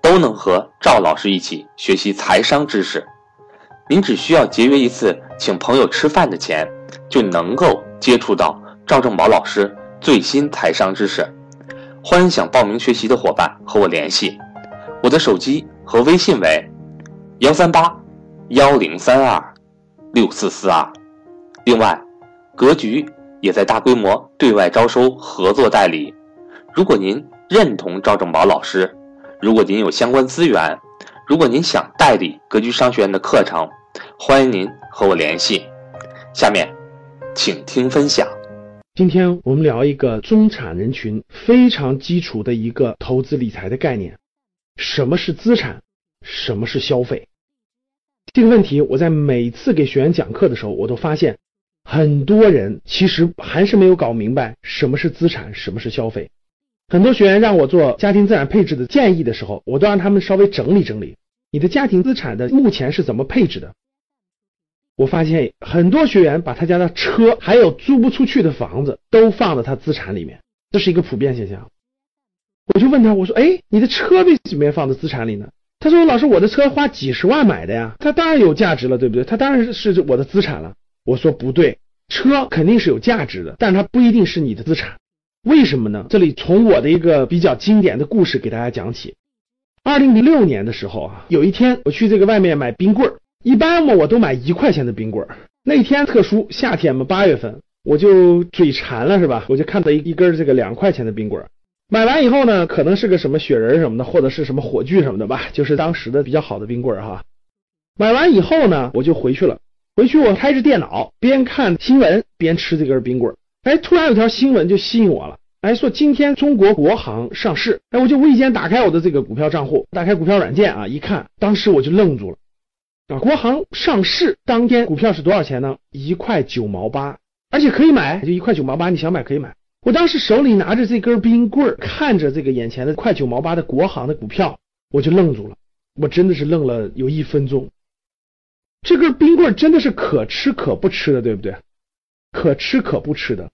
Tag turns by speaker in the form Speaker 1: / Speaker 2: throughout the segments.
Speaker 1: 都能和赵老师一起学习财商知识，您只需要节约一次请朋友吃饭的钱，就能够接触到赵正宝老师最新财商知识。欢迎想报名学习的伙伴和我联系，我的手机和微信为幺三八幺零三二六四四二。另外，格局也在大规模对外招收合作代理，如果您认同赵正宝老师。如果您有相关资源，如果您想代理格局商学院的课程，欢迎您和我联系。下面，请听分享。
Speaker 2: 今天我们聊一个中产人群非常基础的一个投资理财的概念：什么是资产？什么是消费？这个问题我在每次给学员讲课的时候，我都发现很多人其实还是没有搞明白什么是资产，什么是消费。很多学员让我做家庭资产配置的建议的时候，我都让他们稍微整理整理你的家庭资产的目前是怎么配置的。我发现很多学员把他家的车还有租不出去的房子都放到他资产里面，这是一个普遍现象。我就问他，我说，哎，你的车为什么要放在资产里呢？他说，老师，我的车花几十万买的呀，它当然有价值了，对不对？它当然是我的资产了。我说不对，车肯定是有价值的，但它不一定是你的资产。为什么呢？这里从我的一个比较经典的故事给大家讲起。二零零六年的时候啊，有一天我去这个外面买冰棍儿，一般嘛我都买一块钱的冰棍儿。那天特殊，夏天嘛八月份，我就嘴馋了是吧？我就看到一一根这个两块钱的冰棍儿，买完以后呢，可能是个什么雪人什么的，或者是什么火炬什么的吧，就是当时的比较好的冰棍儿哈。买完以后呢，我就回去了。回去我开着电脑，边看新闻边吃这根冰棍儿。哎，突然有条新闻就吸引我了。哎，说今天中国国航上市，哎，我就无意间打开我的这个股票账户，打开股票软件啊，一看，当时我就愣住了啊！国航上市当天股票是多少钱呢？一块九毛八，而且可以买，就一块九毛八，你想买可以买。我当时手里拿着这根冰棍，看着这个眼前的块九毛八的国航的股票，我就愣住了，我真的是愣了有一分钟。这根冰棍真的是可吃可不吃的，对不对？可吃可不吃的。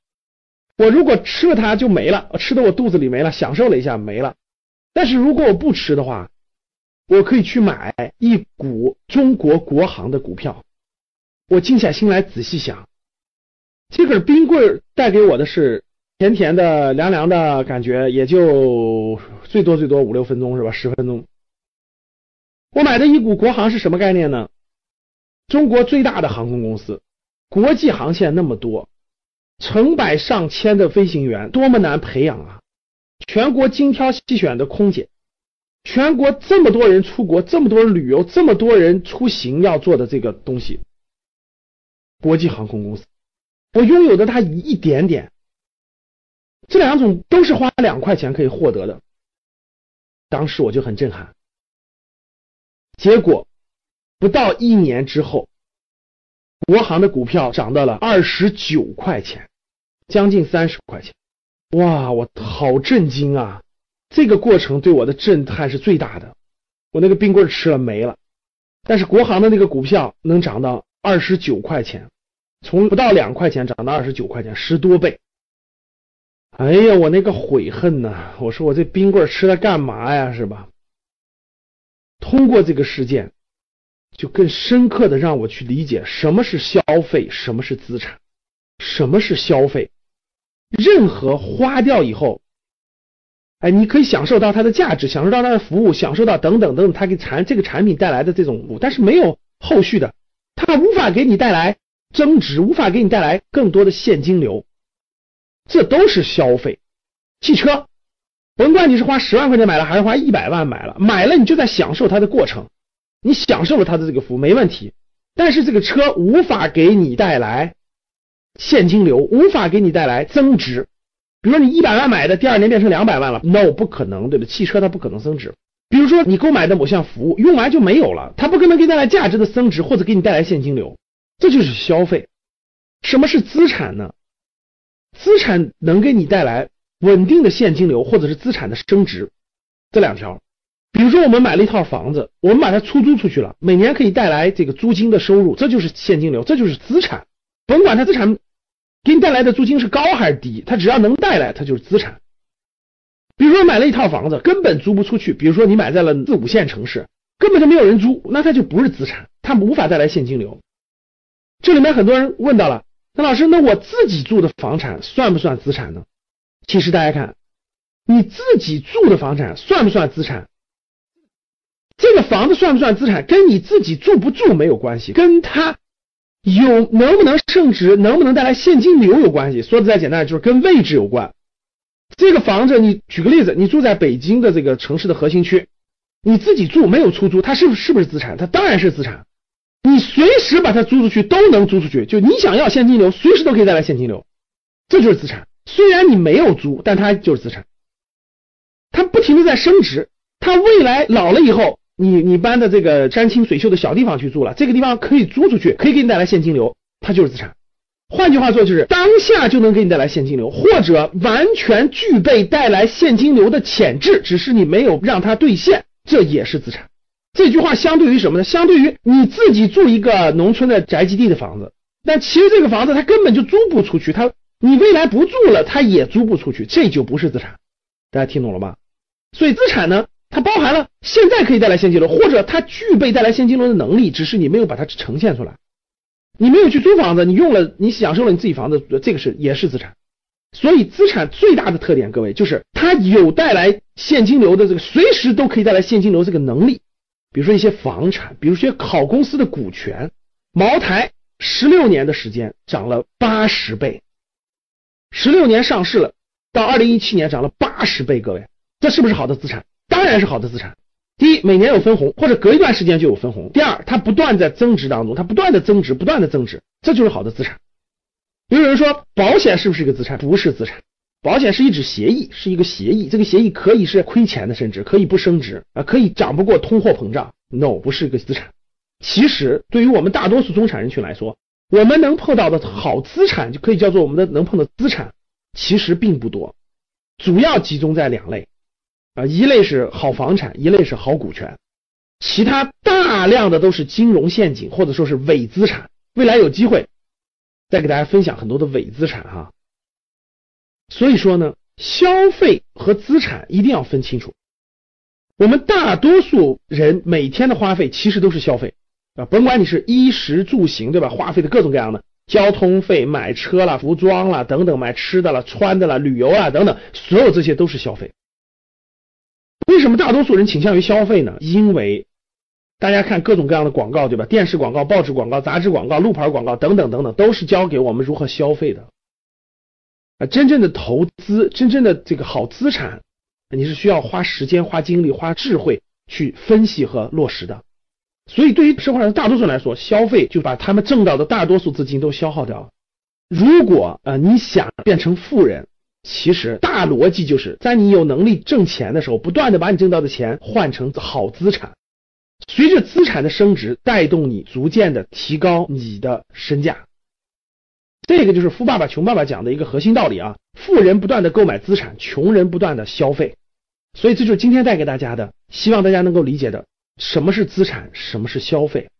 Speaker 2: 我如果吃了它就没了，吃的我肚子里没了，享受了一下没了。但是如果我不吃的话，我可以去买一股中国国航的股票。我静下心来仔细想，这根冰棍带给我的是甜甜的、凉凉的感觉，也就最多最多五六分钟是吧？十分钟。我买的一股国航是什么概念呢？中国最大的航空公司，国际航线那么多。成百上千的飞行员，多么难培养啊！全国精挑细选的空姐，全国这么多人出国，这么多人旅游，这么多人出行要做的这个东西，国际航空公司，我拥有的它一点点，这两种都是花两块钱可以获得的，当时我就很震撼。结果不到一年之后。国航的股票涨到了二十九块钱，将近三十块钱，哇，我好震惊啊！这个过程对我的震撼是最大的。我那个冰棍吃了没了，但是国航的那个股票能涨到二十九块钱，从不到两块钱涨到二十九块钱，十多倍。哎呀，我那个悔恨呐！我说我这冰棍吃了干嘛呀？是吧？通过这个事件。就更深刻的让我去理解什么是消费，什么是资产，什么是消费。任何花掉以后，哎，你可以享受到它的价值，享受到它的服务，享受到等等等等，它给产这个产品带来的这种，但是没有后续的，它无法给你带来增值，无法给你带来更多的现金流，这都是消费。汽车，甭管你是花十万块钱买了，还是花一百万买了，买了你就在享受它的过程。你享受了他的这个服务没问题，但是这个车无法给你带来现金流，无法给你带来增值。比如说你一百万买的，第二年变成两百万了，no 不可能，对吧？汽车它不可能增值。比如说你购买的某项服务用完就没有了，它不可能给你带来价值的增值或者给你带来现金流，这就是消费。什么是资产呢？资产能给你带来稳定的现金流或者是资产的升值，这两条。比如说我们买了一套房子，我们把它出租出去了，每年可以带来这个租金的收入，这就是现金流，这就是资产。甭管它资产给你带来的租金是高还是低，它只要能带来，它就是资产。比如说买了一套房子，根本租不出去。比如说你买在了四五线城市，根本就没有人租，那它就不是资产，它无法带来现金流。这里面很多人问到了，那老师，那我自己住的房产算不算资产呢？其实大家看，你自己住的房产算不算资产？这个房子算不算资产，跟你自己住不住没有关系，跟它。有能不能升值，能不能带来现金流有关系。说的再简单，就是跟位置有关。这个房子，你举个例子，你住在北京的这个城市的核心区，你自己住没有出租，它是不是是不是资产？它当然是资产。你随时把它租出去都能租出去，就你想要现金流，随时都可以带来现金流，这就是资产。虽然你没有租，但它就是资产。它不停的在升值，它未来老了以后。你你搬的这个山清水秀的小地方去住了，这个地方可以租出去，可以给你带来现金流，它就是资产。换句话说，就是当下就能给你带来现金流，或者完全具备带来现金流的潜质，只是你没有让它兑现，这也是资产。这句话相对于什么呢？相对于你自己住一个农村的宅基地的房子，但其实这个房子它根本就租不出去，它你未来不住了，它也租不出去，这就不是资产。大家听懂了吗？所以资产呢？它包含了现在可以带来现金流，或者它具备带来现金流的能力，只是你没有把它呈现出来。你没有去租房子，你用了，你享受了你自己房子，这个是也是资产。所以资产最大的特点，各位就是它有带来现金流的这个，随时都可以带来现金流这个能力。比如说一些房产，比如说好公司的股权，茅台十六年的时间涨了八十倍，十六年上市了，到二零一七年涨了八十倍，各位，这是不是好的资产？当然是好的资产。第一，每年有分红，或者隔一段时间就有分红。第二，它不断在增值当中，它不断的增值，不断的增值，这就是好的资产。也有人说，保险是不是一个资产？不是资产，保险是一纸协议，是一个协议。这个协议可以是亏钱的，甚至可以不升值啊，可以涨不过通货膨胀。No，不是一个资产。其实，对于我们大多数中产人群来说，我们能碰到的好资产，就可以叫做我们的能碰的资产，其实并不多，主要集中在两类。啊，一类是好房产，一类是好股权，其他大量的都是金融陷阱或者说是伪资产。未来有机会再给大家分享很多的伪资产哈。所以说呢，消费和资产一定要分清楚。我们大多数人每天的花费其实都是消费啊，甭管你是衣食住行，对吧？花费的各种各样的交通费、买车了、服装了等等，买吃的了、穿的了、旅游啊等等，所有这些都是消费。为什么大多数人倾向于消费呢？因为大家看各种各样的广告，对吧？电视广告、报纸广告、杂志广告、路牌广告等等等等，都是教给我们如何消费的。啊，真正的投资，真正的这个好资产，你是需要花时间、花精力、花智慧去分析和落实的。所以，对于社会上大多数人来说，消费就把他们挣到的大多数资金都消耗掉了。如果呃你想变成富人，其实大逻辑就是在你有能力挣钱的时候，不断的把你挣到的钱换成好资产，随着资产的升值，带动你逐渐的提高你的身价。这个就是富爸爸穷爸爸讲的一个核心道理啊！富人不断的购买资产，穷人不断的消费。所以这就是今天带给大家的，希望大家能够理解的，什么是资产，什么是消费。